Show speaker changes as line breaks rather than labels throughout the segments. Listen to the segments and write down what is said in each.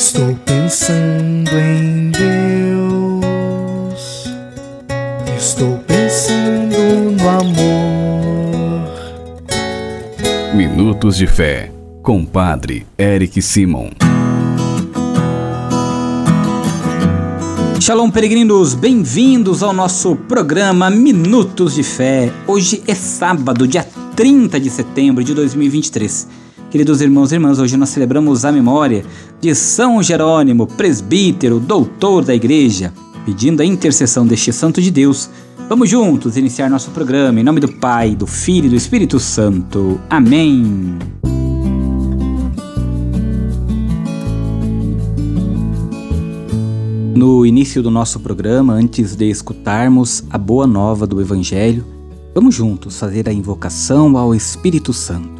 Estou pensando em Deus. Estou pensando no amor.
Minutos de Fé, com Padre Eric Simon.
Shalom, peregrinos, bem-vindos ao nosso programa Minutos de Fé. Hoje é sábado, dia 30 de setembro de 2023. Queridos irmãos e irmãs, hoje nós celebramos a memória de São Jerônimo, presbítero, doutor da igreja. Pedindo a intercessão deste santo de Deus, vamos juntos iniciar nosso programa em nome do Pai, do Filho e do Espírito Santo. Amém. No início do nosso programa, antes de escutarmos a boa nova do Evangelho, vamos juntos fazer a invocação ao Espírito Santo.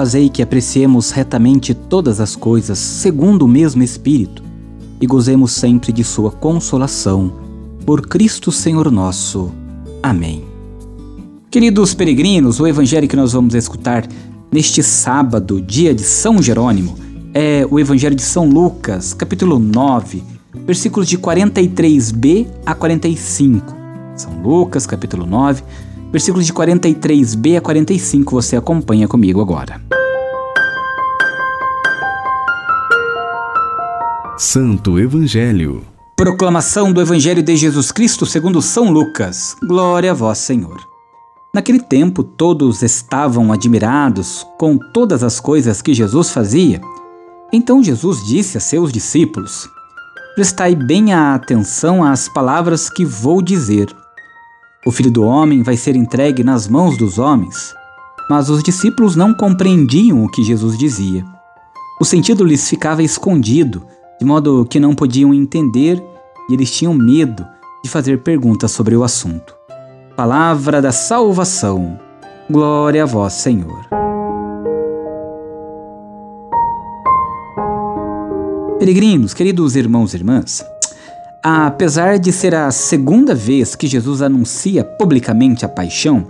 Fazei que apreciemos retamente todas as coisas segundo o mesmo Espírito e gozemos sempre de Sua consolação. Por Cristo Senhor nosso. Amém. Queridos peregrinos, o evangelho que nós vamos escutar neste sábado, dia de São Jerônimo, é o evangelho de São Lucas, capítulo 9, versículos de 43b a 45. São Lucas, capítulo 9, Versículos de 43b a 45 você acompanha comigo agora.
Santo Evangelho.
Proclamação do Evangelho de Jesus Cristo segundo São Lucas. Glória a vós, Senhor. Naquele tempo, todos estavam admirados com todas as coisas que Jesus fazia. Então Jesus disse a seus discípulos: Prestai bem a atenção às palavras que vou dizer o filho do homem vai ser entregue nas mãos dos homens. Mas os discípulos não compreendiam o que Jesus dizia. O sentido lhes ficava escondido, de modo que não podiam entender e eles tinham medo de fazer perguntas sobre o assunto. Palavra da salvação. Glória a vós, Senhor. Peregrinos, queridos irmãos e irmãs, Apesar de ser a segunda vez que Jesus anuncia publicamente a paixão,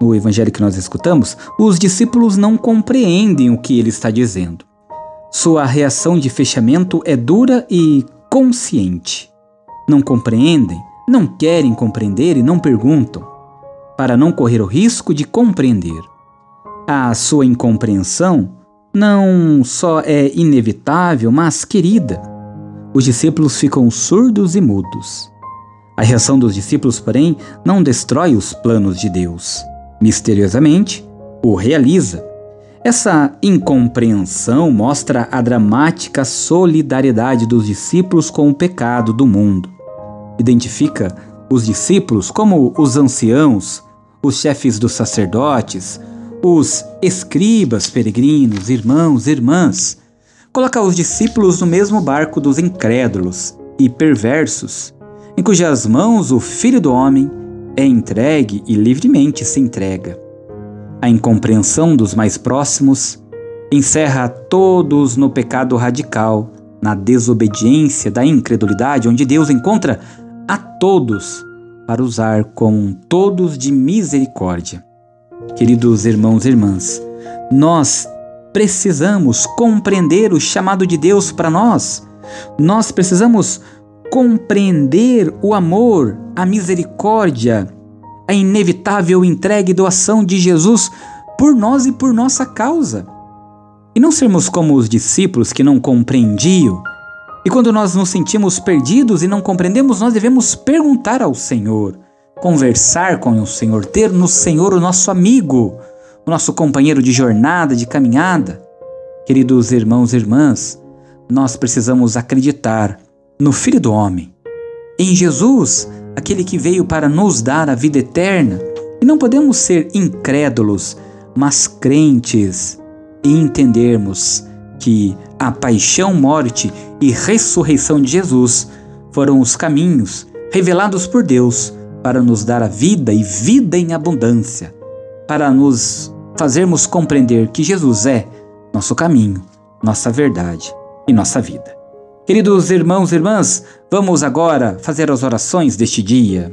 no evangelho que nós escutamos, os discípulos não compreendem o que ele está dizendo. Sua reação de fechamento é dura e consciente. Não compreendem, não querem compreender e não perguntam, para não correr o risco de compreender. A sua incompreensão não só é inevitável, mas querida os discípulos ficam surdos e mudos. A reação dos discípulos, porém, não destrói os planos de Deus. Misteriosamente, o realiza. Essa incompreensão mostra a dramática solidariedade dos discípulos com o pecado do mundo. Identifica os discípulos como os anciãos, os chefes dos sacerdotes, os escribas peregrinos, irmãos irmãs, coloca os discípulos no mesmo barco dos incrédulos e perversos, em cujas mãos o Filho do Homem é entregue e livremente se entrega. A incompreensão dos mais próximos encerra todos no pecado radical, na desobediência da incredulidade, onde Deus encontra a todos para usar com todos de misericórdia. Queridos irmãos e irmãs, nós precisamos compreender o chamado de Deus para nós. Nós precisamos compreender o amor, a misericórdia, a inevitável entrega e doação de Jesus por nós e por nossa causa. E não sermos como os discípulos que não compreendiam. E quando nós nos sentimos perdidos e não compreendemos, nós devemos perguntar ao Senhor, conversar com o Senhor, ter no Senhor o nosso amigo, o nosso companheiro de jornada, de caminhada. Queridos irmãos e irmãs, nós precisamos acreditar no Filho do Homem, em Jesus, aquele que veio para nos dar a vida eterna. E não podemos ser incrédulos, mas crentes e entendermos que a paixão, morte e ressurreição de Jesus foram os caminhos revelados por Deus para nos dar a vida e vida em abundância, para nos fazermos compreender que Jesus é nosso caminho, nossa verdade e nossa vida. Queridos irmãos e irmãs, vamos agora fazer as orações deste dia.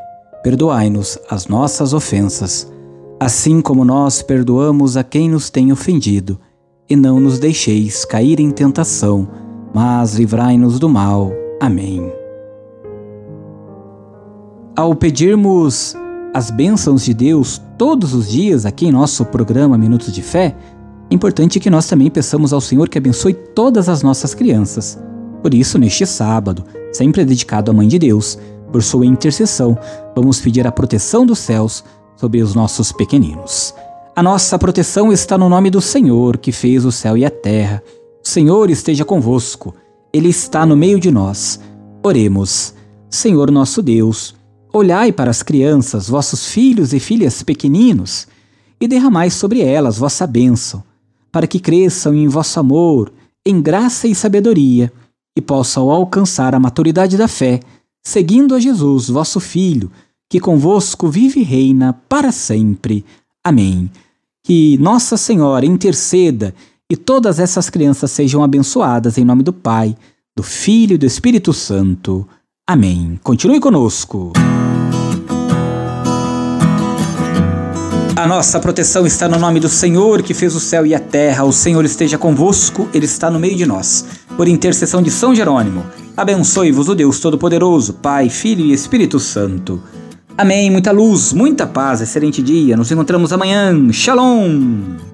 Perdoai-nos as nossas ofensas, assim como nós perdoamos a quem nos tem ofendido. E não nos deixeis cair em tentação, mas livrai-nos do mal. Amém. Ao pedirmos as bênçãos de Deus todos os dias aqui em nosso programa Minutos de Fé, é importante que nós também peçamos ao Senhor que abençoe todas as nossas crianças. Por isso, neste sábado, sempre dedicado à Mãe de Deus, por sua intercessão, vamos pedir a proteção dos céus sobre os nossos pequeninos. A nossa proteção está no nome do Senhor, que fez o céu e a terra. O Senhor esteja convosco, Ele está no meio de nós. Oremos. Senhor nosso Deus, Olhai para as crianças, vossos filhos e filhas pequeninos, e derramai sobre elas vossa bênção, para que cresçam em vosso amor, em graça e sabedoria, e possam alcançar a maturidade da fé, seguindo a Jesus, vosso Filho, que convosco vive e reina para sempre. Amém. Que Nossa Senhora interceda e todas essas crianças sejam abençoadas em nome do Pai, do Filho e do Espírito Santo. Amém. Continue conosco. A nossa proteção está no nome do Senhor que fez o céu e a terra. O Senhor esteja convosco, Ele está no meio de nós. Por intercessão de São Jerônimo, abençoe-vos o Deus Todo-Poderoso, Pai, Filho e Espírito Santo. Amém. Muita luz, muita paz, excelente dia. Nos encontramos amanhã. Shalom.